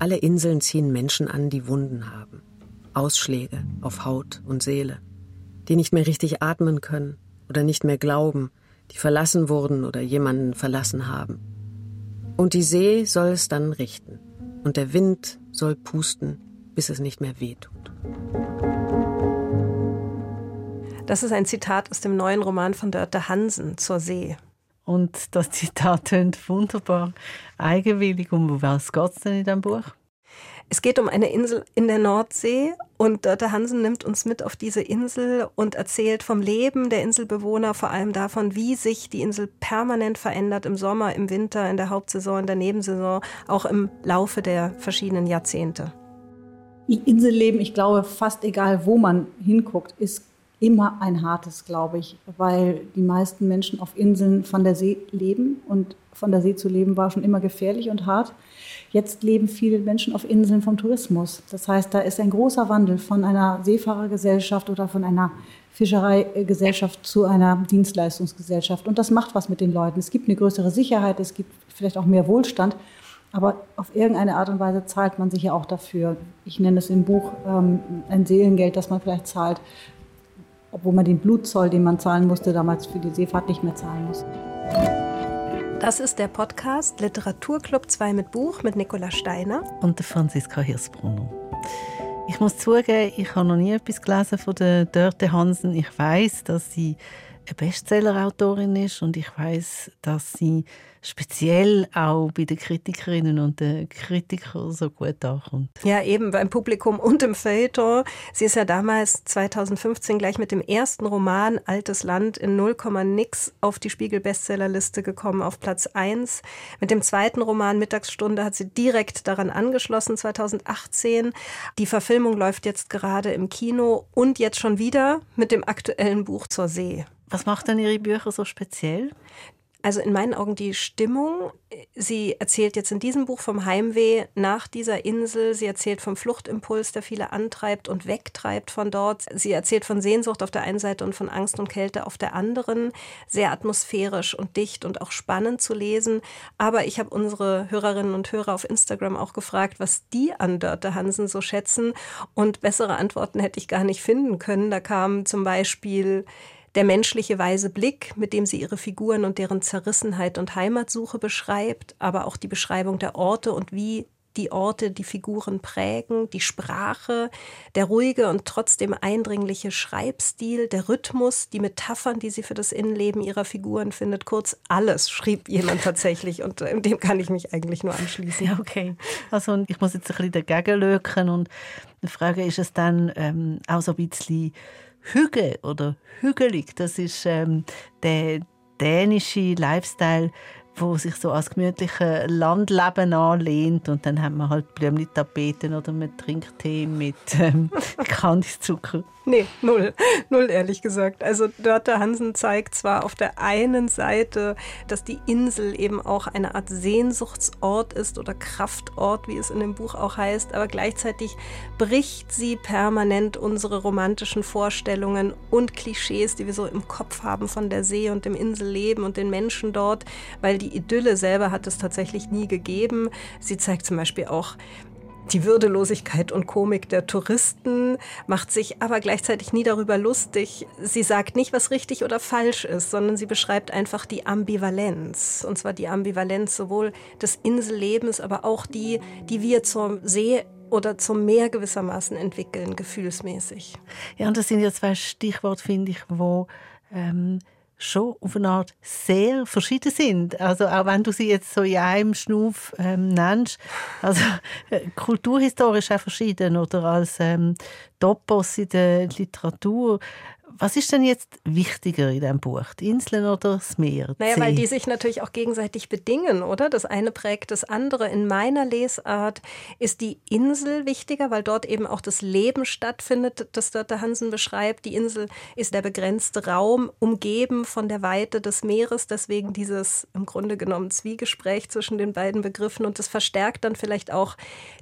Alle Inseln ziehen Menschen an, die Wunden haben. Ausschläge auf Haut und Seele. Die nicht mehr richtig atmen können oder nicht mehr glauben, die verlassen wurden oder jemanden verlassen haben. Und die See soll es dann richten. Und der Wind soll pusten, bis es nicht mehr wehtut. Das ist ein Zitat aus dem neuen Roman von Dörte Hansen zur See. Und das Zitat tönt wunderbar eigenwillig. Um was geht es denn in diesem Buch? Es geht um eine Insel in der Nordsee und Dörte Hansen nimmt uns mit auf diese Insel und erzählt vom Leben der Inselbewohner, vor allem davon, wie sich die Insel permanent verändert im Sommer, im Winter, in der Hauptsaison, in der Nebensaison, auch im Laufe der verschiedenen Jahrzehnte. Inselleben, ich glaube, fast egal, wo man hinguckt, ist immer ein hartes, glaube ich, weil die meisten Menschen auf Inseln von der See leben und von der See zu leben war schon immer gefährlich und hart. Jetzt leben viele Menschen auf Inseln vom Tourismus. Das heißt, da ist ein großer Wandel von einer Seefahrergesellschaft oder von einer Fischereigesellschaft zu einer Dienstleistungsgesellschaft. Und das macht was mit den Leuten. Es gibt eine größere Sicherheit, es gibt vielleicht auch mehr Wohlstand. Aber auf irgendeine Art und Weise zahlt man sich ja auch dafür. Ich nenne es im Buch ähm, ein Seelengeld, das man vielleicht zahlt obwohl man den Blutzoll, den man zahlen musste, damals für die Seefahrt nicht mehr zahlen muss. Das ist der Podcast Literaturclub 2 mit Buch mit Nicola Steiner und der Franziska Hirsbrunner. Ich muss zugeben, ich habe noch nie etwas gelesen von der Dörte Hansen. Ich weiß, dass sie eine Bestsellerautorin ist und ich weiß, dass sie speziell auch bei den Kritikerinnen und den Kritikern so gut ankommt. Ja, eben beim Publikum und im Feuilleton. Sie ist ja damals 2015 gleich mit dem ersten Roman Altes Land in 0, nix auf die Spiegel-Bestsellerliste gekommen, auf Platz 1. Mit dem zweiten Roman Mittagsstunde hat sie direkt daran angeschlossen, 2018. Die Verfilmung läuft jetzt gerade im Kino und jetzt schon wieder mit dem aktuellen Buch zur See. Was macht denn Ihre Bücher so speziell? Also in meinen Augen die Stimmung. Sie erzählt jetzt in diesem Buch vom Heimweh nach dieser Insel. Sie erzählt vom Fluchtimpuls, der viele antreibt und wegtreibt von dort. Sie erzählt von Sehnsucht auf der einen Seite und von Angst und Kälte auf der anderen. Sehr atmosphärisch und dicht und auch spannend zu lesen. Aber ich habe unsere Hörerinnen und Hörer auf Instagram auch gefragt, was die an Dörte Hansen so schätzen. Und bessere Antworten hätte ich gar nicht finden können. Da kam zum Beispiel der menschliche weise Blick, mit dem sie ihre Figuren und deren Zerrissenheit und Heimatsuche beschreibt, aber auch die Beschreibung der Orte und wie die Orte die Figuren prägen, die Sprache, der ruhige und trotzdem eindringliche Schreibstil, der Rhythmus, die Metaphern, die sie für das Innenleben ihrer Figuren findet. Kurz alles schrieb jemand tatsächlich und dem kann ich mich eigentlich nur anschließen. Ja, okay. Also ich muss jetzt ein bisschen dagegen löken und die Frage ist es dann ähm, auch so ein bisschen Hügel oder hügelig. Das ist ähm, der dänische Lifestyle, wo sich so als gemütliche Landleben anlehnt und dann hat man halt Blümli-Tapeten oder man trinkt Tee mit ähm, Kandiszucker. Nee, null. Null, ehrlich gesagt. Also Dörte Hansen zeigt zwar auf der einen Seite, dass die Insel eben auch eine Art Sehnsuchtsort ist oder Kraftort, wie es in dem Buch auch heißt, aber gleichzeitig bricht sie permanent unsere romantischen Vorstellungen und Klischees, die wir so im Kopf haben von der See und dem Inselleben und den Menschen dort, weil die Idylle selber hat es tatsächlich nie gegeben. Sie zeigt zum Beispiel auch die Würdelosigkeit und Komik der Touristen, macht sich aber gleichzeitig nie darüber lustig. Sie sagt nicht, was richtig oder falsch ist, sondern sie beschreibt einfach die Ambivalenz. Und zwar die Ambivalenz sowohl des Insellebens, aber auch die, die wir zur See oder zum Meer gewissermaßen entwickeln, gefühlsmäßig. Ja, und das sind ja zwei Stichworte, finde ich, wo ähm, schon auf eine Art sehr verschieden sind. Also auch wenn du sie jetzt so in einem Schnuf ähm, nennst, also äh, kulturhistorisch auch verschieden oder als ähm, Topos in der Literatur was ist denn jetzt wichtiger in deinem Buch, die Inseln oder das Meer? Naja, weil die sich natürlich auch gegenseitig bedingen, oder? Das eine prägt das andere. In meiner Lesart ist die Insel wichtiger, weil dort eben auch das Leben stattfindet, das Dörte Hansen beschreibt. Die Insel ist der begrenzte Raum, umgeben von der Weite des Meeres. Deswegen dieses im Grunde genommen Zwiegespräch zwischen den beiden Begriffen. Und das verstärkt dann vielleicht auch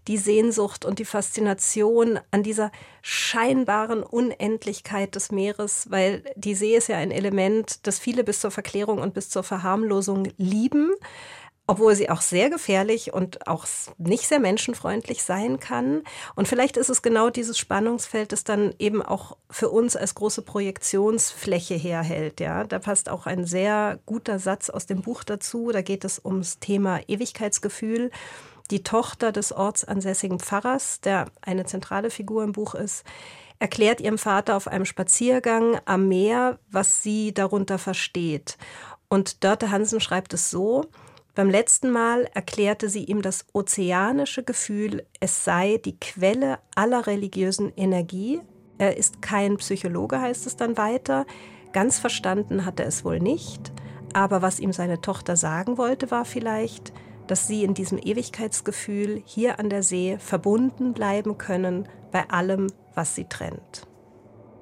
die Sehnsucht und die Faszination an dieser scheinbaren Unendlichkeit des Meeres, weil die See ist ja ein Element, das viele bis zur Verklärung und bis zur Verharmlosung lieben obwohl sie auch sehr gefährlich und auch nicht sehr menschenfreundlich sein kann. Und vielleicht ist es genau dieses Spannungsfeld, das dann eben auch für uns als große Projektionsfläche herhält. Ja, da passt auch ein sehr guter Satz aus dem Buch dazu. Da geht es ums Thema Ewigkeitsgefühl. Die Tochter des ortsansässigen Pfarrers, der eine zentrale Figur im Buch ist, erklärt ihrem Vater auf einem Spaziergang am Meer, was sie darunter versteht. Und Dörte Hansen schreibt es so, beim letzten Mal erklärte sie ihm das ozeanische Gefühl, es sei die Quelle aller religiösen Energie. Er ist kein Psychologe, heißt es dann weiter. Ganz verstanden hat er es wohl nicht. Aber was ihm seine Tochter sagen wollte, war vielleicht, dass sie in diesem Ewigkeitsgefühl hier an der See verbunden bleiben können bei allem, was sie trennt.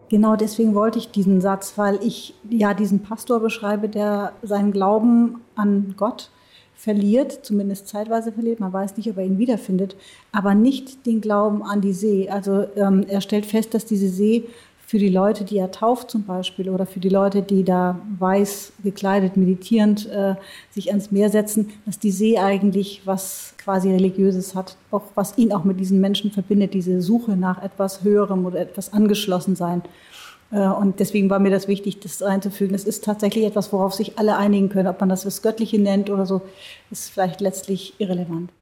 Genau deswegen wollte ich diesen Satz, weil ich ja diesen Pastor beschreibe, der seinen Glauben an Gott verliert, zumindest zeitweise verliert, man weiß nicht, ob er ihn wiederfindet, aber nicht den Glauben an die See. Also ähm, er stellt fest, dass diese See für die Leute, die er tauft zum Beispiel, oder für die Leute, die da weiß gekleidet, meditierend äh, sich ans Meer setzen, dass die See eigentlich was quasi Religiöses hat, auch was ihn auch mit diesen Menschen verbindet, diese Suche nach etwas Höherem oder etwas angeschlossen sein. Äh, und deswegen war mir das wichtig, das einzufügen. Es ist tatsächlich etwas, worauf sich alle einigen können. Ob man das das Göttliche nennt oder so, ist vielleicht letztlich irrelevant.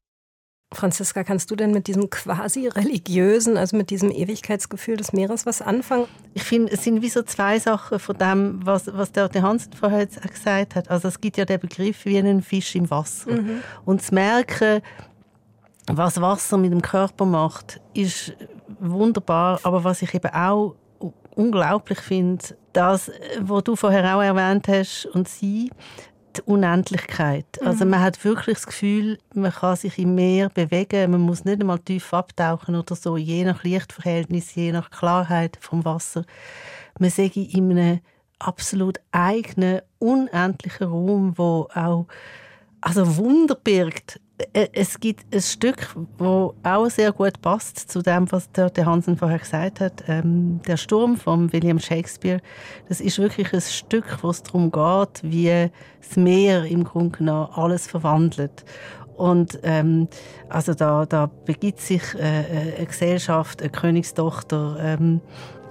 Franziska, kannst du denn mit diesem quasi religiösen, also mit diesem Ewigkeitsgefühl des Meeres was anfangen? Ich finde, es sind wie so zwei Sachen von dem, was, was der Hansen vorher gesagt hat. Also es gibt ja den Begriff wie einen Fisch im Wasser. Mhm. Und zu merken, was Wasser mit dem Körper macht, ist wunderbar. Aber was ich eben auch unglaublich finde, das, was du vorher auch erwähnt hast, und sie, die Unendlichkeit. Also mhm. Also man hat wirklich das Gefühl, man kann sich im Meer bewegen, man muss nicht einmal tief abtauchen oder so, je nach Lichtverhältnis, je nach Klarheit vom Wasser. Man sehe in einem absolut eigenen, unendlichen Raum, wo auch also Wunder birgt. Äh, es gibt ein Stück, wo auch sehr gut passt zu dem, was der, Hansen vorher gesagt hat. Ähm, der Sturm von William Shakespeare. Das ist wirklich ein Stück, wo es darum geht, wie das Meer im Grunde genommen alles verwandelt. Und ähm, also da, da begibt sich äh, äh eine Gesellschaft, eine Königstochter, ähm,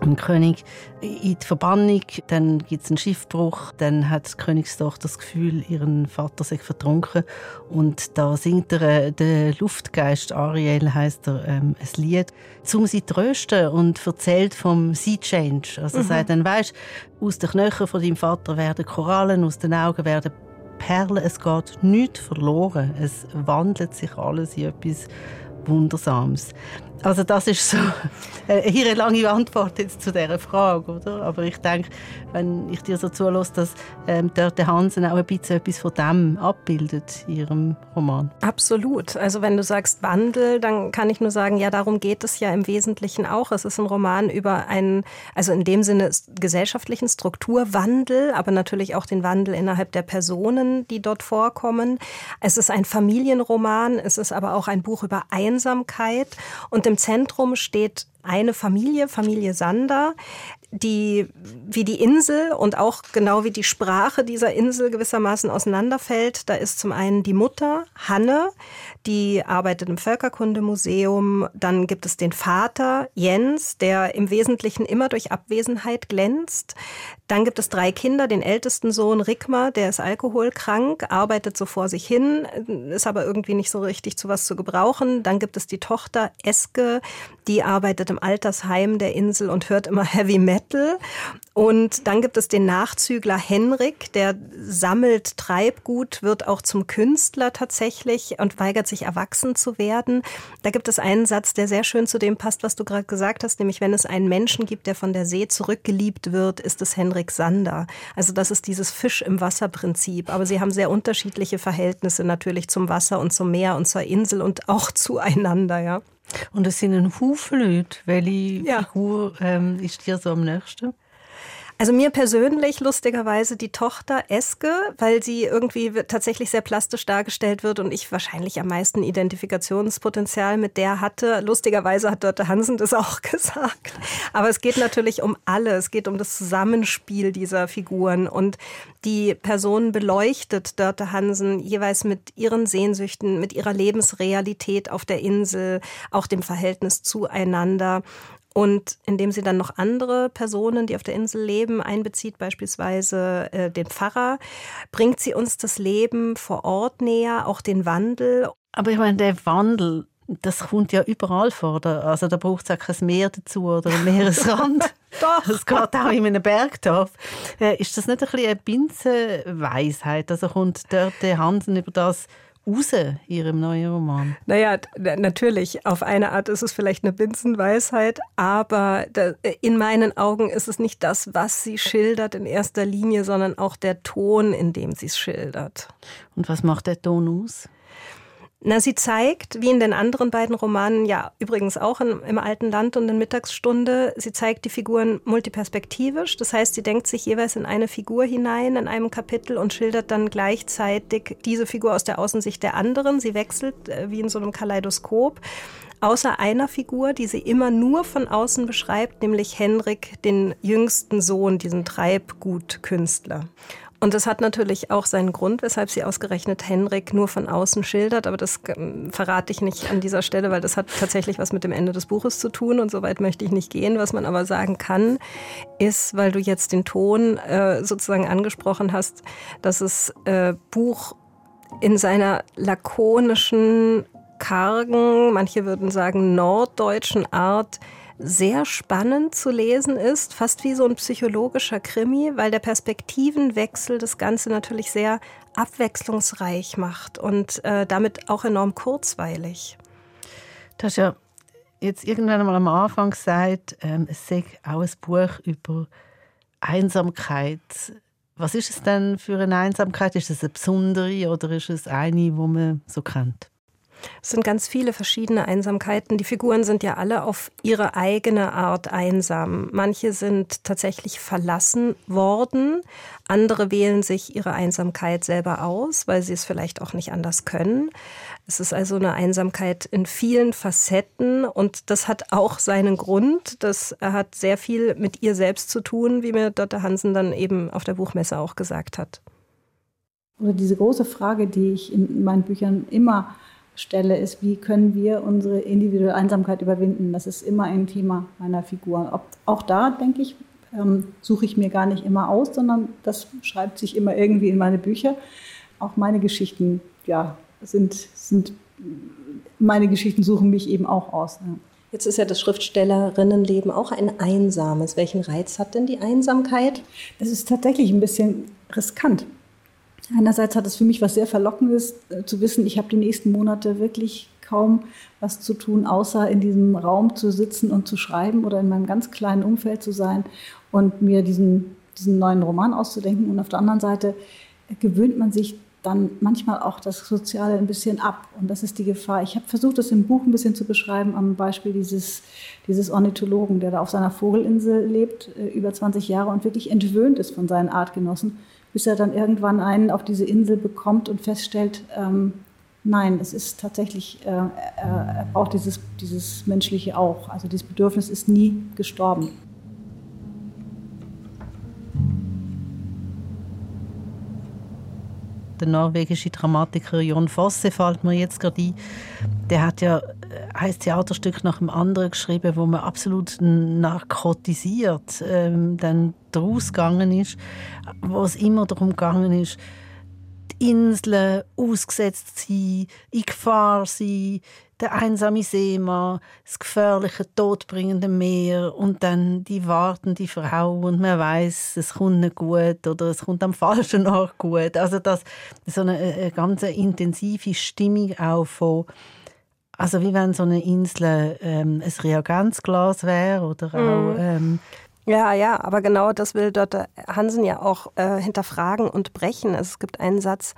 ein König in die Verbannung, dann gibt es einen Schiffbruch, dann hat die Königstochter das Gefühl, ihren Vater sei vertrunken und da singt er, äh, der Luftgeist, Ariel heißt er, ähm, ein Lied, um sie zu trösten und erzählt vom Sea Change. Also mhm. sagt dann, weisst, aus den Knöcheln von deinem Vater werden Korallen, aus den Augen werden Perlen, es geht nichts verloren, es wandelt sich alles in etwas Wundersames. Also das ist so eine lange Antwort jetzt zu dieser Frage, oder? Aber ich denke, wenn ich dir so zulasse, dass ähm, Dörte Hansen auch ein bisschen etwas von dem abbildet in ihrem Roman. Absolut. Also wenn du sagst Wandel, dann kann ich nur sagen, ja, darum geht es ja im Wesentlichen auch. Es ist ein Roman über einen, also in dem Sinne gesellschaftlichen Strukturwandel, aber natürlich auch den Wandel innerhalb der Personen, die dort vorkommen. Es ist ein Familienroman, es ist aber auch ein Buch über Einsamkeit und im im Zentrum steht eine Familie, Familie Sander, die wie die Insel und auch genau wie die Sprache dieser Insel gewissermaßen auseinanderfällt. Da ist zum einen die Mutter, Hanne, die arbeitet im Völkerkundemuseum. Dann gibt es den Vater, Jens, der im Wesentlichen immer durch Abwesenheit glänzt. Dann gibt es drei Kinder, den ältesten Sohn Rickmar, der ist alkoholkrank, arbeitet so vor sich hin, ist aber irgendwie nicht so richtig zu was zu gebrauchen. Dann gibt es die Tochter Eske, die arbeitet im Altersheim der Insel und hört immer Heavy Metal. Und dann gibt es den Nachzügler Henrik, der sammelt Treibgut, wird auch zum Künstler tatsächlich und weigert sich erwachsen zu werden. Da gibt es einen Satz, der sehr schön zu dem passt, was du gerade gesagt hast, nämlich wenn es einen Menschen gibt, der von der See zurückgeliebt wird, ist es Henrik Sander. Also das ist dieses Fisch im Wasser Prinzip. Aber sie haben sehr unterschiedliche Verhältnisse natürlich zum Wasser und zum Meer und zur Insel und auch zueinander, ja. Und es sind ein Haufen Leute. Welche ja. Figur ähm, ist dir so am nächsten? Also mir persönlich lustigerweise die Tochter Eske, weil sie irgendwie tatsächlich sehr plastisch dargestellt wird und ich wahrscheinlich am meisten Identifikationspotenzial mit der hatte. Lustigerweise hat Dörte Hansen das auch gesagt. Aber es geht natürlich um alle. Es geht um das Zusammenspiel dieser Figuren und die Person beleuchtet Dörte Hansen jeweils mit ihren Sehnsüchten, mit ihrer Lebensrealität auf der Insel, auch dem Verhältnis zueinander. Und indem sie dann noch andere Personen, die auf der Insel leben, einbezieht, beispielsweise äh, den Pfarrer, bringt sie uns das Leben vor Ort näher, auch den Wandel. Aber ich meine, der Wandel, das kommt ja überall vor. Also da braucht es auch kein Meer dazu oder ein Meeresrand. Doch. Das geht auch in einem Bergdorf. Äh, ist das nicht ein bisschen eine Binsenweisheit? Also kommt dort der Hansen über das raus, Ihrem neuen Roman? Naja, natürlich. Auf eine Art ist es vielleicht eine Binsenweisheit, aber in meinen Augen ist es nicht das, was sie schildert in erster Linie, sondern auch der Ton, in dem sie es schildert. Und was macht der Ton aus? Na, sie zeigt, wie in den anderen beiden Romanen, ja übrigens auch in, im alten Land und in Mittagsstunde, sie zeigt die Figuren multiperspektivisch. Das heißt, sie denkt sich jeweils in eine Figur hinein in einem Kapitel und schildert dann gleichzeitig diese Figur aus der Außensicht der anderen. Sie wechselt äh, wie in so einem Kaleidoskop. Außer einer Figur, die sie immer nur von außen beschreibt, nämlich Henrik, den jüngsten Sohn, diesen Treibgutkünstler. Und das hat natürlich auch seinen Grund, weshalb sie ausgerechnet Henrik nur von außen schildert. Aber das ähm, verrate ich nicht an dieser Stelle, weil das hat tatsächlich was mit dem Ende des Buches zu tun. Und so weit möchte ich nicht gehen. Was man aber sagen kann, ist, weil du jetzt den Ton äh, sozusagen angesprochen hast, dass das äh, Buch in seiner lakonischen, kargen, manche würden sagen norddeutschen Art sehr spannend zu lesen ist, fast wie so ein psychologischer Krimi, weil der Perspektivenwechsel das Ganze natürlich sehr abwechslungsreich macht und äh, damit auch enorm kurzweilig. Du hast ja jetzt irgendwann einmal am Anfang gesagt, ähm, es sei auch ein Buch über Einsamkeit. Was ist es denn für eine Einsamkeit? Ist es eine besondere oder ist es eine, die man so kennt? Es sind ganz viele verschiedene Einsamkeiten. Die Figuren sind ja alle auf ihre eigene Art einsam. Manche sind tatsächlich verlassen worden, andere wählen sich ihre Einsamkeit selber aus, weil sie es vielleicht auch nicht anders können. Es ist also eine Einsamkeit in vielen Facetten und das hat auch seinen Grund. Das hat sehr viel mit ihr selbst zu tun, wie mir Dr. Hansen dann eben auf der Buchmesse auch gesagt hat. Oder diese große Frage, die ich in meinen Büchern immer stelle, ist, wie können wir unsere individuelle Einsamkeit überwinden. Das ist immer ein Thema meiner Figur. Ob, auch da, denke ich, ähm, suche ich mir gar nicht immer aus, sondern das schreibt sich immer irgendwie in meine Bücher. Auch meine Geschichten, ja, sind, sind meine Geschichten suchen mich eben auch aus. Ja. Jetzt ist ja das Schriftstellerinnenleben auch ein einsames. Welchen Reiz hat denn die Einsamkeit? Es ist tatsächlich ein bisschen riskant. Einerseits hat es für mich was sehr Verlockendes, äh, zu wissen, ich habe die nächsten Monate wirklich kaum was zu tun, außer in diesem Raum zu sitzen und zu schreiben oder in meinem ganz kleinen Umfeld zu sein und mir diesen, diesen neuen Roman auszudenken. Und auf der anderen Seite gewöhnt man sich dann manchmal auch das Soziale ein bisschen ab. Und das ist die Gefahr. Ich habe versucht, das im Buch ein bisschen zu beschreiben, am Beispiel dieses, dieses Ornithologen, der da auf seiner Vogelinsel lebt, äh, über 20 Jahre und wirklich entwöhnt ist von seinen Artgenossen bis er dann irgendwann einen auf diese Insel bekommt und feststellt, ähm, nein, es ist tatsächlich, äh, er, braucht dieses, dieses Menschliche auch. Also dieses Bedürfnis ist nie gestorben. Der norwegische Dramatiker Jon Fosse fällt mir jetzt gerade ein. Der hat ja ein Theaterstück nach dem anderen geschrieben, wo man absolut narkotisiert ähm, dann daraus gegangen ist, wo es immer darum gegangen ist, die Inseln ausgesetzt zu sein, in Gefahr sein, der einsame Seemann, das gefährliche, todbringende Meer und dann die wartende Frau und man weiß, es kommt nicht gut oder es kommt am falschen Ort gut. Also das so eine, eine ganz intensive Stimmung auch von also wie wenn so eine Insel ähm, ein Reagenzglas wäre oder auch... Mhm. Ähm, Ja, ja, aber genau das will Dr. Hansen ja auch äh, hinterfragen und brechen. Also es gibt einen Satz,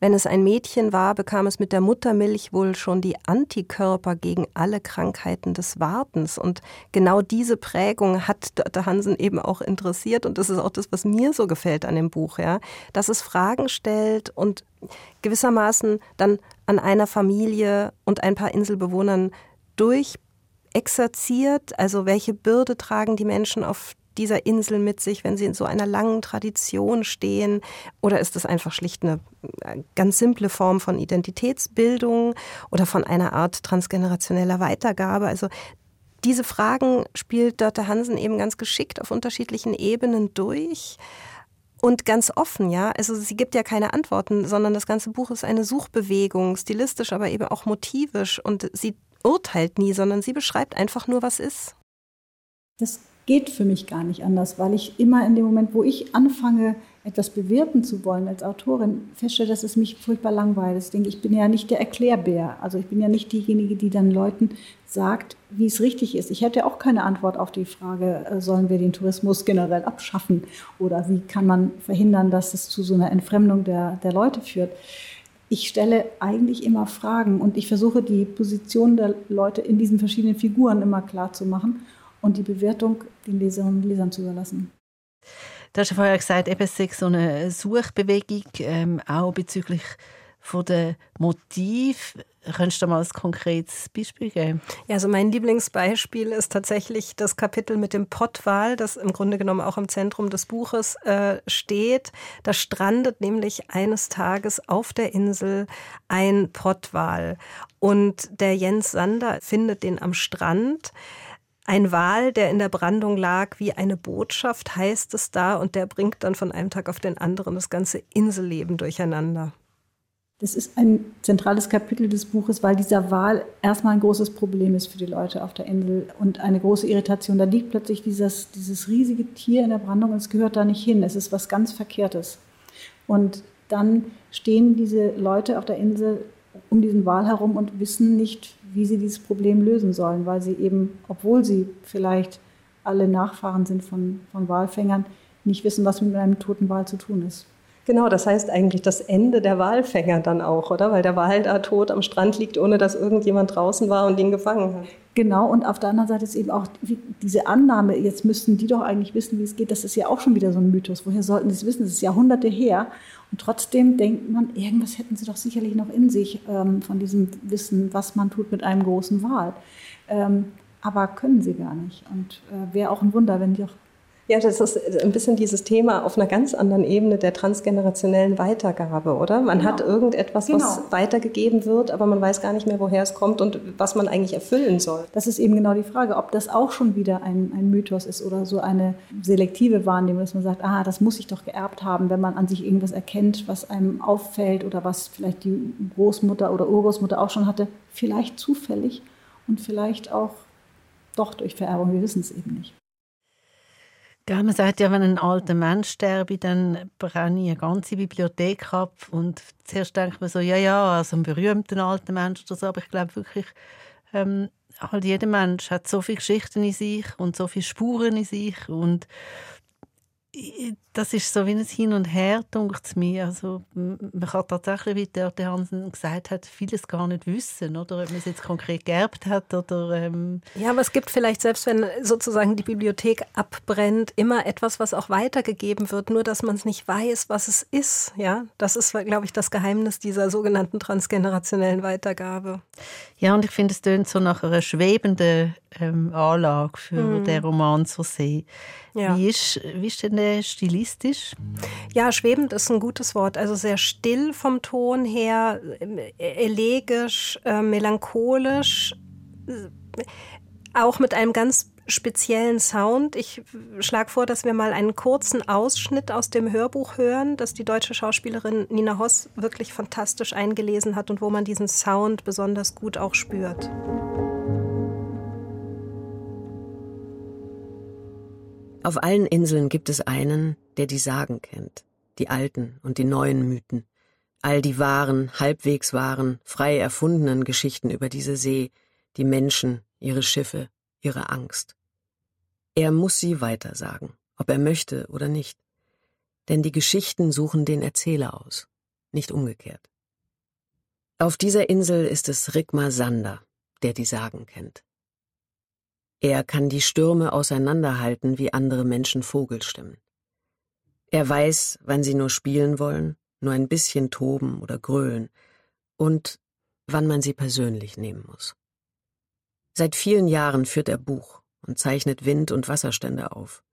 wenn es ein Mädchen war, bekam es mit der Muttermilch wohl schon die Antikörper gegen alle Krankheiten des Wartens. Und genau diese Prägung hat Dr. Hansen eben auch interessiert. Und das ist auch das, was mir so gefällt an dem Buch, ja. Dass es Fragen stellt und gewissermaßen dann an einer Familie und ein paar Inselbewohnern durch exerziert? Also welche Bürde tragen die Menschen auf dieser Insel mit sich, wenn sie in so einer langen Tradition stehen? Oder ist es einfach schlicht eine äh, ganz simple Form von Identitätsbildung oder von einer Art transgenerationeller Weitergabe? Also diese Fragen spielt Dörte Hansen eben ganz geschickt auf unterschiedlichen Ebenen durch. Und ganz offen, ja. Also sie gibt ja keine Antworten, sondern das ganze Buch ist eine Suchbewegung, stilistisch, aber eben auch motivisch. Und sie urteilt nie, sondern sie beschreibt einfach nur, was ist. Das geht für mich gar nicht anders, weil ich immer in dem Moment, wo ich anfange, etwas bewerten zu wollen als Autorin, feststelle, dass es mich furchtbar langweilt. Ich denke, ich bin ja nicht der Erklärbär. Also ich bin ja nicht diejenige, die dann Leuten sagt, wie es richtig ist. Ich hätte auch keine Antwort auf die Frage, äh, sollen wir den Tourismus generell abschaffen oder wie kann man verhindern, dass es zu so einer Entfremdung der, der Leute führt ich stelle eigentlich immer Fragen und ich versuche die Position der Leute in diesen verschiedenen Figuren immer klar zu machen und die Bewertung den Leserinnen und Lesern zu überlassen. Du hast ja vorher gesagt, eben es so eine Suchbewegung, ähm, auch bezüglich von den Motiv. Könntest du mal ein konkretes Beispiel geben? Ja, also mein Lieblingsbeispiel ist tatsächlich das Kapitel mit dem Pottwal, das im Grunde genommen auch im Zentrum des Buches äh, steht. Da strandet nämlich eines Tages auf der Insel ein Pottwal und der Jens Sander findet den am Strand. Ein Wal, der in der Brandung lag, wie eine Botschaft, heißt es da, und der bringt dann von einem Tag auf den anderen das ganze Inselleben durcheinander. Das ist ein zentrales Kapitel des Buches, weil dieser Wal erstmal ein großes Problem ist für die Leute auf der Insel und eine große Irritation. Da liegt plötzlich dieses, dieses riesige Tier in der Brandung und es gehört da nicht hin. Es ist was ganz Verkehrtes. Und dann stehen diese Leute auf der Insel um diesen Wal herum und wissen nicht, wie sie dieses Problem lösen sollen, weil sie eben, obwohl sie vielleicht alle Nachfahren sind von, von Walfängern, nicht wissen, was mit einem toten Wal zu tun ist. Genau, das heißt eigentlich das Ende der Walfänger dann auch, oder? Weil der Wal da tot am Strand liegt, ohne dass irgendjemand draußen war und ihn gefangen hat. Genau, und auf der anderen Seite ist eben auch diese Annahme, jetzt müssten die doch eigentlich wissen, wie es geht, das ist ja auch schon wieder so ein Mythos. Woher sollten sie es wissen? Das ist Jahrhunderte her. Und trotzdem denkt man, irgendwas hätten sie doch sicherlich noch in sich ähm, von diesem Wissen, was man tut mit einem großen Wal. Ähm, aber können sie gar nicht. Und äh, wäre auch ein Wunder, wenn die auch ja, das ist ein bisschen dieses Thema auf einer ganz anderen Ebene der transgenerationellen Weitergabe, oder? Man genau. hat irgendetwas, genau. was weitergegeben wird, aber man weiß gar nicht mehr, woher es kommt und was man eigentlich erfüllen soll. Das ist eben genau die Frage, ob das auch schon wieder ein, ein Mythos ist oder so eine selektive Wahrnehmung, dass man sagt, ah, das muss ich doch geerbt haben, wenn man an sich irgendwas erkennt, was einem auffällt oder was vielleicht die Großmutter oder Urgroßmutter auch schon hatte. Vielleicht zufällig und vielleicht auch doch durch Vererbung, wir wissen es eben nicht. Ja, man sagt ja, wenn ein alter Mensch sterbe, dann brenne ich eine ganze Bibliothek ab. Und zuerst denkt man so, ja, ja, also ein berühmter alter Mensch oder so. Aber ich glaube wirklich, ähm, halt jeder Mensch hat so viele Geschichten in sich und so viele Spuren in sich. Und das ist so wie ein Hin und Her, denkt es mir. Also, man kann tatsächlich, wie Dörte Hansen gesagt hat, vieles gar nicht wissen, oder ob man es jetzt konkret geerbt hat. Oder, ähm ja, aber es gibt vielleicht, selbst wenn sozusagen die Bibliothek abbrennt, immer etwas, was auch weitergegeben wird, nur dass man es nicht weiß, was es ist. Ja, Das ist, glaube ich, das Geheimnis dieser sogenannten transgenerationellen Weitergabe. Ja, und ich finde, es tönt so nach einer schwebenden ähm, Anlage für mhm. den Roman zu sehen. Ja. Wie, ist, wie ist denn der stilistisch? Ja, schwebend ist ein gutes Wort. Also sehr still vom Ton her, elegisch, äh, melancholisch, äh, auch mit einem ganz speziellen Sound. Ich schlage vor, dass wir mal einen kurzen Ausschnitt aus dem Hörbuch hören, das die deutsche Schauspielerin Nina Hoss wirklich fantastisch eingelesen hat und wo man diesen Sound besonders gut auch spürt. Auf allen Inseln gibt es einen, der die Sagen kennt, die alten und die neuen Mythen, all die wahren, halbwegs wahren, frei erfundenen Geschichten über diese See, die Menschen, ihre Schiffe, ihre Angst. Er muss sie weitersagen, ob er möchte oder nicht. Denn die Geschichten suchen den Erzähler aus, nicht umgekehrt. Auf dieser Insel ist es Rigmar Sander, der die Sagen kennt. Er kann die Stürme auseinanderhalten wie andere Menschen Vogelstimmen. Er weiß, wann sie nur spielen wollen, nur ein bisschen toben oder grölen und wann man sie persönlich nehmen muss. Seit vielen Jahren führt er Buch und zeichnet Wind- und Wasserstände auf.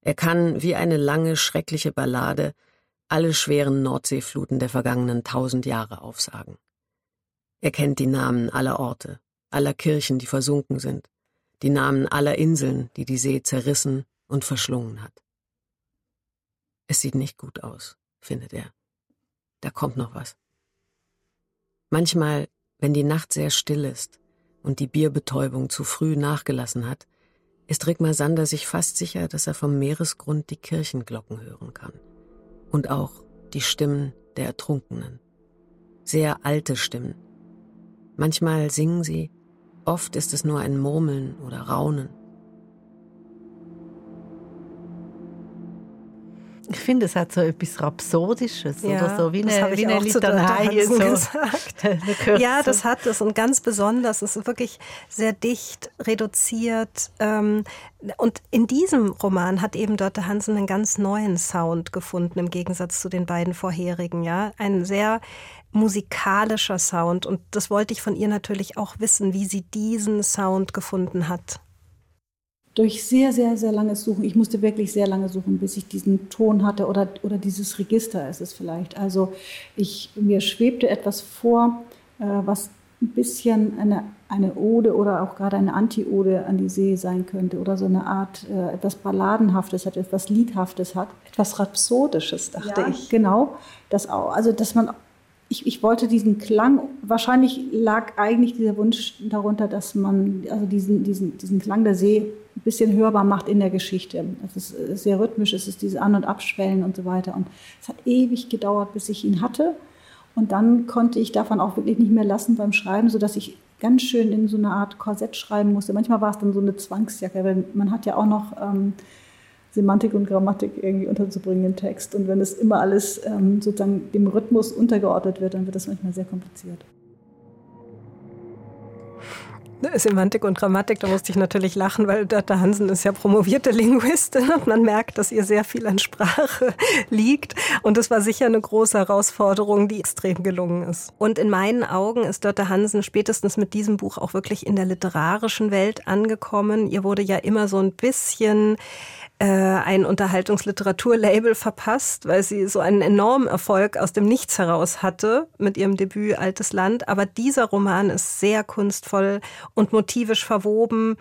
Er kann, wie eine lange, schreckliche Ballade, alle schweren Nordseefluten der vergangenen tausend Jahre aufsagen. Er kennt die Namen aller Orte, aller Kirchen, die versunken sind, die Namen aller Inseln, die die See zerrissen und verschlungen hat. Es sieht nicht gut aus, findet er. Da kommt noch was. Manchmal, wenn die Nacht sehr still ist und die Bierbetäubung zu früh nachgelassen hat, ist Rigmar Sander sich fast sicher, dass er vom Meeresgrund die Kirchenglocken hören kann. Und auch die Stimmen der Ertrunkenen. Sehr alte Stimmen. Manchmal singen sie, oft ist es nur ein Murmeln oder Raunen. Ich finde, es hat so etwas Rhapsodisches ja, oder so, wie eine, wie eine Litanei. So. Gesagt. ja, das hat es und ganz besonders. Es ist wirklich sehr dicht, reduziert. Ähm, und in diesem Roman hat eben Dörte Hansen einen ganz neuen Sound gefunden, im Gegensatz zu den beiden vorherigen. Ja, ein sehr musikalischer Sound. Und das wollte ich von ihr natürlich auch wissen, wie sie diesen Sound gefunden hat durch sehr, sehr, sehr langes Suchen, ich musste wirklich sehr lange suchen, bis ich diesen Ton hatte oder, oder dieses Register ist es vielleicht. Also ich, mir schwebte etwas vor, äh, was ein bisschen eine, eine Ode oder auch gerade eine Anti-Ode an die See sein könnte oder so eine Art äh, etwas Balladenhaftes hat, etwas Liedhaftes hat. Etwas Rhapsodisches, dachte ja, ich. Genau, das auch. Also, dass man ich, ich, wollte diesen Klang, wahrscheinlich lag eigentlich dieser Wunsch darunter, dass man also diesen, diesen, diesen Klang der See ein bisschen hörbar macht in der Geschichte. Es ist sehr rhythmisch, es ist dieses An- und Abschwellen und so weiter. Und es hat ewig gedauert, bis ich ihn hatte. Und dann konnte ich davon auch wirklich nicht mehr lassen beim Schreiben, sodass ich ganz schön in so eine Art Korsett schreiben musste. Manchmal war es dann so eine Zwangsjacke, weil man hat ja auch noch ähm, Semantik und Grammatik irgendwie unterzubringen im Text. Und wenn es immer alles ähm, sozusagen dem Rhythmus untergeordnet wird, dann wird das manchmal sehr kompliziert. Semantik und Grammatik, da musste ich natürlich lachen, weil Dörte Hansen ist ja promovierte Linguistin und man merkt, dass ihr sehr viel an Sprache liegt. Und es war sicher eine große Herausforderung, die extrem gelungen ist. Und in meinen Augen ist Dörte Hansen spätestens mit diesem Buch auch wirklich in der literarischen Welt angekommen. Ihr wurde ja immer so ein bisschen äh, ein Unterhaltungsliteraturlabel verpasst, weil sie so einen enormen Erfolg aus dem Nichts heraus hatte mit ihrem Debüt Altes Land. Aber dieser Roman ist sehr kunstvoll und motivisch verwoben.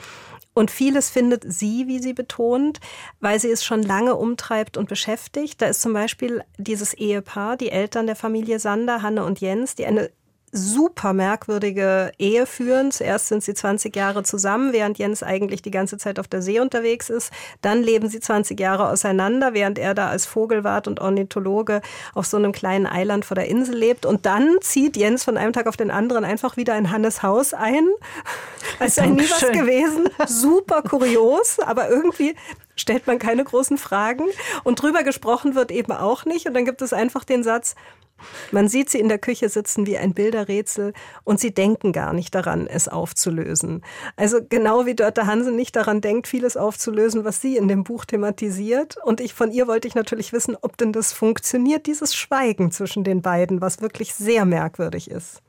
Und vieles findet sie, wie sie betont, weil sie es schon lange umtreibt und beschäftigt. Da ist zum Beispiel dieses Ehepaar, die Eltern der Familie Sander, Hanne und Jens, die eine super merkwürdige Ehe führen. Zuerst sind sie 20 Jahre zusammen, während Jens eigentlich die ganze Zeit auf der See unterwegs ist. Dann leben sie 20 Jahre auseinander, während er da als Vogelwart und Ornithologe auf so einem kleinen Eiland vor der Insel lebt. Und dann zieht Jens von einem Tag auf den anderen einfach wieder in Hannes Haus ein. Als sei nie was gewesen. Super kurios, aber irgendwie stellt man keine großen Fragen. Und drüber gesprochen wird eben auch nicht. Und dann gibt es einfach den Satz, man sieht sie in der Küche sitzen wie ein Bilderrätsel und sie denken gar nicht daran, es aufzulösen. Also genau wie Dörte Hansen nicht daran denkt, vieles aufzulösen, was sie in dem Buch thematisiert. Und ich von ihr wollte ich natürlich wissen, ob denn das funktioniert, dieses Schweigen zwischen den beiden, was wirklich sehr merkwürdig ist.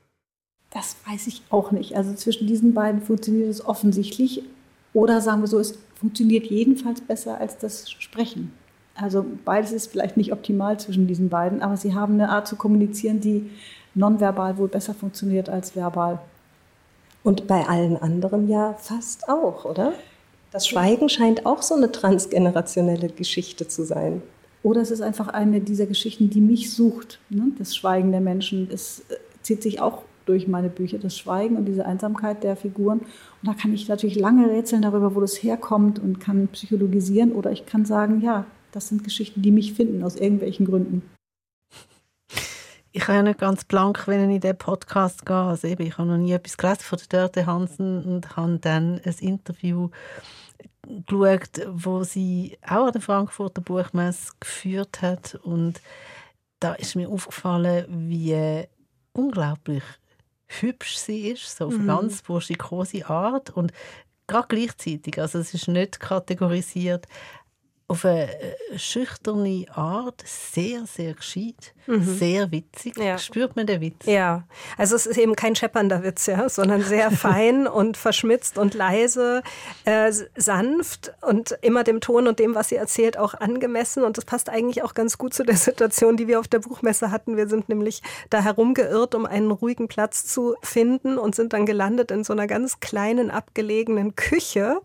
Das weiß ich auch nicht. Also zwischen diesen beiden funktioniert es offensichtlich. Oder sagen wir so, es funktioniert jedenfalls besser als das Sprechen. Also beides ist vielleicht nicht optimal zwischen diesen beiden, aber sie haben eine Art zu kommunizieren, die nonverbal wohl besser funktioniert als verbal. Und bei allen anderen ja fast auch, oder? Das Schweigen scheint auch so eine transgenerationelle Geschichte zu sein. Oder es ist einfach eine dieser Geschichten, die mich sucht. Ne? Das Schweigen der Menschen. Es äh, zieht sich auch durch meine Bücher, das Schweigen und diese Einsamkeit der Figuren. Und da kann ich natürlich lange rätseln darüber, wo das herkommt und kann psychologisieren. Oder ich kann sagen, ja, das sind Geschichten, die mich finden, aus irgendwelchen Gründen. Ich kann ja nicht ganz blank, wenn ich in den Podcast gehe. Also eben, ich habe noch nie etwas gelesen von der Dörte Hansen und habe dann ein Interview geschaut, wo sie auch an der Frankfurter Buchmesse geführt hat und da ist mir aufgefallen, wie unglaublich hübsch sie ist, so auf mhm. ganz burschikose Art und gerade gleichzeitig, also es ist nicht kategorisiert, auf eine äh, schüchterne Art sehr, sehr gescheit, mhm. sehr witzig. Ja. Spürt man den Witz? Ja, also es ist eben kein scheppernder Witz, ja, sondern sehr fein und verschmitzt und leise, äh, sanft und immer dem Ton und dem, was sie erzählt, auch angemessen. Und das passt eigentlich auch ganz gut zu der Situation, die wir auf der Buchmesse hatten. Wir sind nämlich da herumgeirrt, um einen ruhigen Platz zu finden und sind dann gelandet in so einer ganz kleinen, abgelegenen Küche,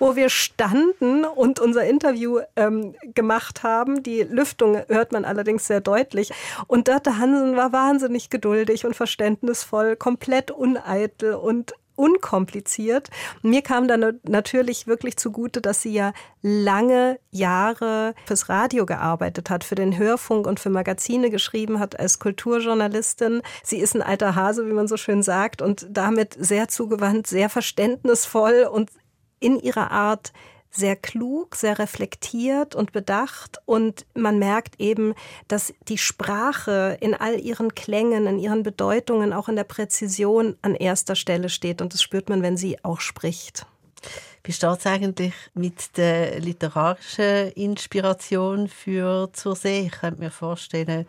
wo wir standen und unser Interview ähm, gemacht haben. Die Lüftung hört man allerdings sehr deutlich. Und Dörte Hansen war wahnsinnig geduldig und verständnisvoll, komplett uneitel und unkompliziert. Mir kam dann natürlich wirklich zugute, dass sie ja lange Jahre fürs Radio gearbeitet hat, für den Hörfunk und für Magazine geschrieben hat als Kulturjournalistin. Sie ist ein alter Hase, wie man so schön sagt, und damit sehr zugewandt, sehr verständnisvoll und in ihrer Art sehr klug, sehr reflektiert und bedacht und man merkt eben, dass die Sprache in all ihren Klängen, in ihren Bedeutungen, auch in der Präzision an erster Stelle steht und das spürt man, wenn sie auch spricht. Wie steht es eigentlich mit der literarischen Inspiration für zur See? Ich könnte mir vorstellen,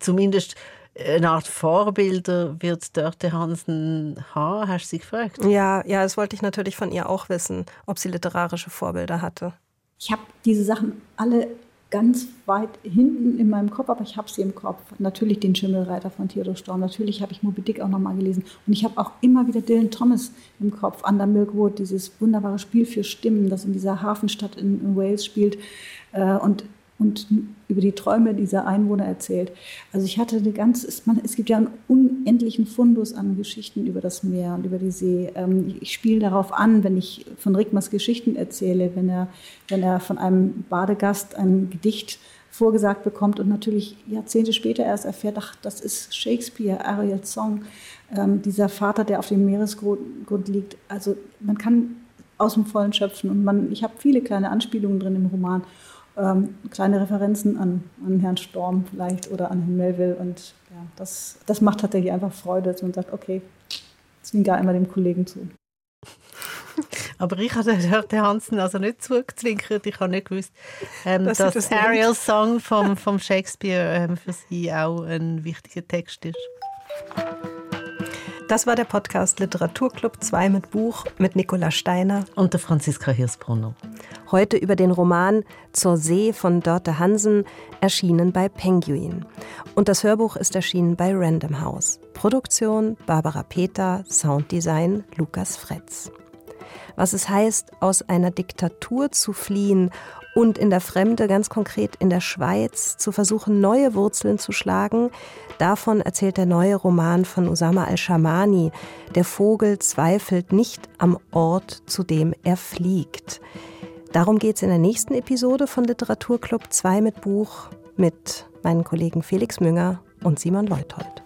zumindest eine Art Vorbilder wird Dörte Hansen haben? Hast du sie gefragt? Ja, ja, das wollte ich natürlich von ihr auch wissen, ob sie literarische Vorbilder hatte. Ich habe diese Sachen alle ganz weit hinten in meinem Kopf, aber ich habe sie im Kopf. Natürlich den Schimmelreiter von Theodor Storm, natürlich habe ich Moby Dick auch nochmal gelesen. Und ich habe auch immer wieder Dylan Thomas im Kopf, Under Milk Wood, dieses wunderbare Spiel für Stimmen, das in dieser Hafenstadt in, in Wales spielt. Äh, und und über die Träume dieser Einwohner erzählt. Also ich hatte eine ganz, es gibt ja einen unendlichen Fundus an Geschichten über das Meer und über die See. Ähm, ich spiele darauf an, wenn ich von Rickmers Geschichten erzähle, wenn er, wenn er von einem Badegast ein Gedicht vorgesagt bekommt und natürlich Jahrzehnte später erst erfährt, ach, das ist Shakespeare, Ariel's Song, ähm, dieser Vater, der auf dem Meeresgrund liegt. Also man kann aus dem Vollen schöpfen und man, ich habe viele kleine Anspielungen drin im Roman ähm, kleine Referenzen an, an Herrn Storm vielleicht oder an Herrn Melville. Und ja, das, das macht tatsächlich einfach Freude, dass man sagt, okay, zwinker einmal dem Kollegen zu. Aber ich habe der Hansen also nicht zugezwinkert. Ich habe nicht gewusst, ähm, dass das Ariel's Song vom, vom Shakespeare ähm, für sie auch ein wichtiger Text ist. Das war der Podcast Literaturclub 2 mit Buch mit Nicola Steiner und der Franziska Hirsbrunner. Heute über den Roman Zur See von Dörte Hansen, erschienen bei Penguin. Und das Hörbuch ist erschienen bei Random House. Produktion Barbara Peter, Sounddesign Lukas Fretz. Was es heißt, aus einer Diktatur zu fliehen und in der Fremde, ganz konkret in der Schweiz, zu versuchen, neue Wurzeln zu schlagen. Davon erzählt der neue Roman von Usama al-Shamani. Der Vogel zweifelt nicht am Ort, zu dem er fliegt. Darum geht es in der nächsten Episode von Literaturclub 2 mit Buch mit meinen Kollegen Felix Münger und Simon Leuthold.